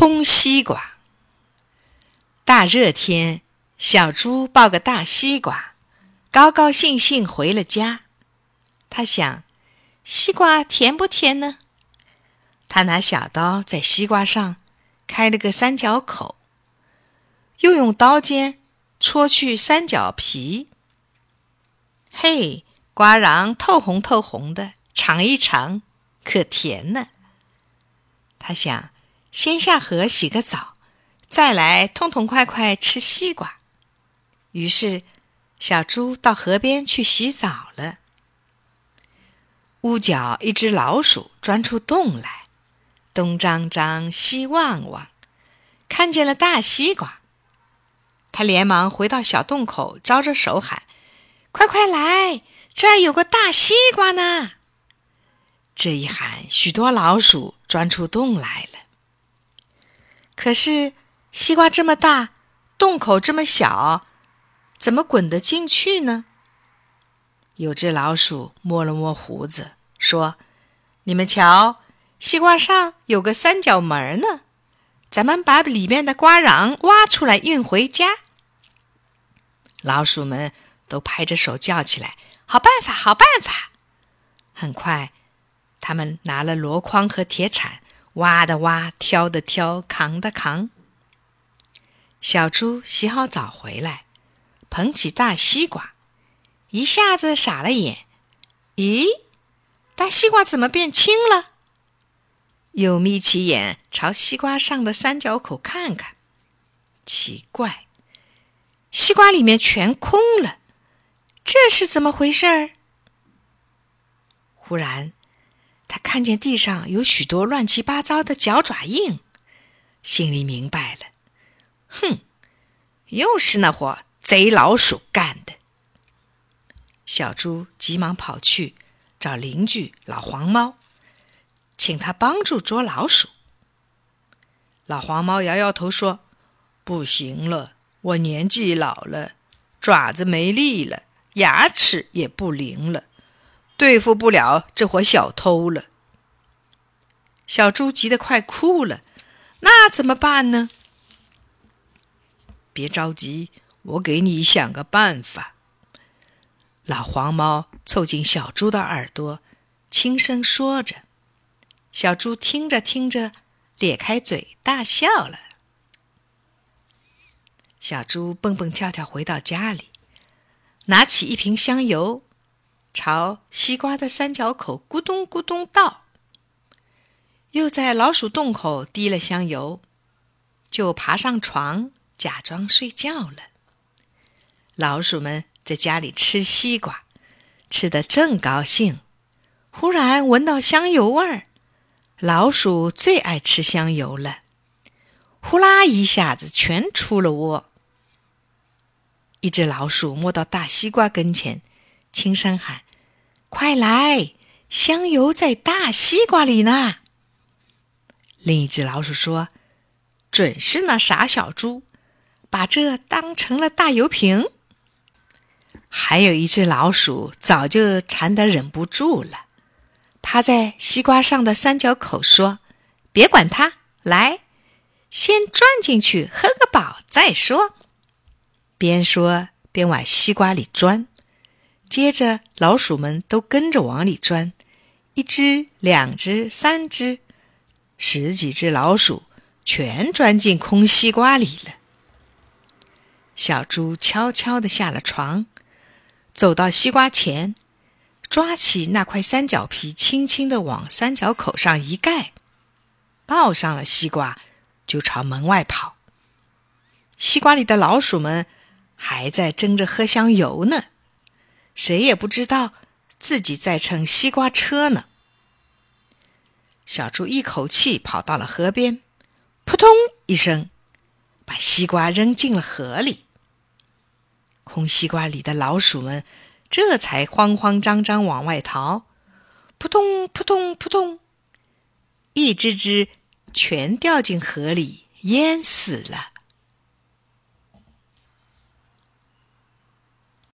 空西瓜。大热天，小猪抱个大西瓜，高高兴兴回了家。他想，西瓜甜不甜呢？他拿小刀在西瓜上开了个三角口，又用刀尖戳去三角皮。嘿，瓜瓤透红透红的，尝一尝，可甜呢。他想，先下河洗个澡。再来痛痛快快吃西瓜。于是，小猪到河边去洗澡了。屋角一只老鼠钻出洞来，东张张，西望望，看见了大西瓜。他连忙回到小洞口，招着手喊：“快快来，这儿有个大西瓜呢！”这一喊，许多老鼠钻出洞来了。可是。西瓜这么大，洞口这么小，怎么滚得进去呢？有只老鼠摸了摸胡子，说：“你们瞧，西瓜上有个三角门呢，咱们把里面的瓜瓤挖出来运回家。”老鼠们都拍着手叫起来：“好办法，好办法！”很快，他们拿了箩筐和铁铲，挖的挖，挑的挑，扛的扛。小猪洗好澡回来，捧起大西瓜，一下子傻了眼。咦，大西瓜怎么变轻了？又眯起眼朝西瓜上的三角口看看，奇怪，西瓜里面全空了，这是怎么回事儿？忽然，他看见地上有许多乱七八糟的脚爪印，心里明白了。哼，又是那伙贼老鼠干的！小猪急忙跑去找邻居老黄猫，请他帮助捉老鼠。老黄猫摇摇头说：“不行了，我年纪老了，爪子没力了，牙齿也不灵了，对付不了这伙小偷了。”小猪急得快哭了，那怎么办呢？别着急，我给你想个办法。老黄猫凑近小猪的耳朵，轻声说着。小猪听着听着，咧开嘴大笑了。小猪蹦蹦跳跳回到家里，拿起一瓶香油，朝西瓜的三角口咕咚咕咚倒，又在老鼠洞口滴了香油，就爬上床。假装睡觉了。老鼠们在家里吃西瓜，吃得正高兴，忽然闻到香油味儿。老鼠最爱吃香油了，呼啦一下子全出了窝。一只老鼠摸到大西瓜跟前，轻声喊：“快来，香油在大西瓜里呢！”另一只老鼠说：“准是那傻小猪。”把这当成了大油瓶。还有一只老鼠早就馋得忍不住了，趴在西瓜上的三角口说：“别管它，来，先钻进去喝个饱再说。”边说边往西瓜里钻。接着，老鼠们都跟着往里钻，一只、两只、三只，十几只老鼠全钻进空西瓜里了。小猪悄悄地下了床，走到西瓜前，抓起那块三角皮，轻轻地往三角口上一盖，抱上了西瓜，就朝门外跑。西瓜里的老鼠们还在争着喝香油呢，谁也不知道自己在乘西瓜车呢。小猪一口气跑到了河边，扑通一声，把西瓜扔进了河里。空西瓜里的老鼠们这才慌慌张张往外逃，扑通扑通扑通，一只只全掉进河里淹死了。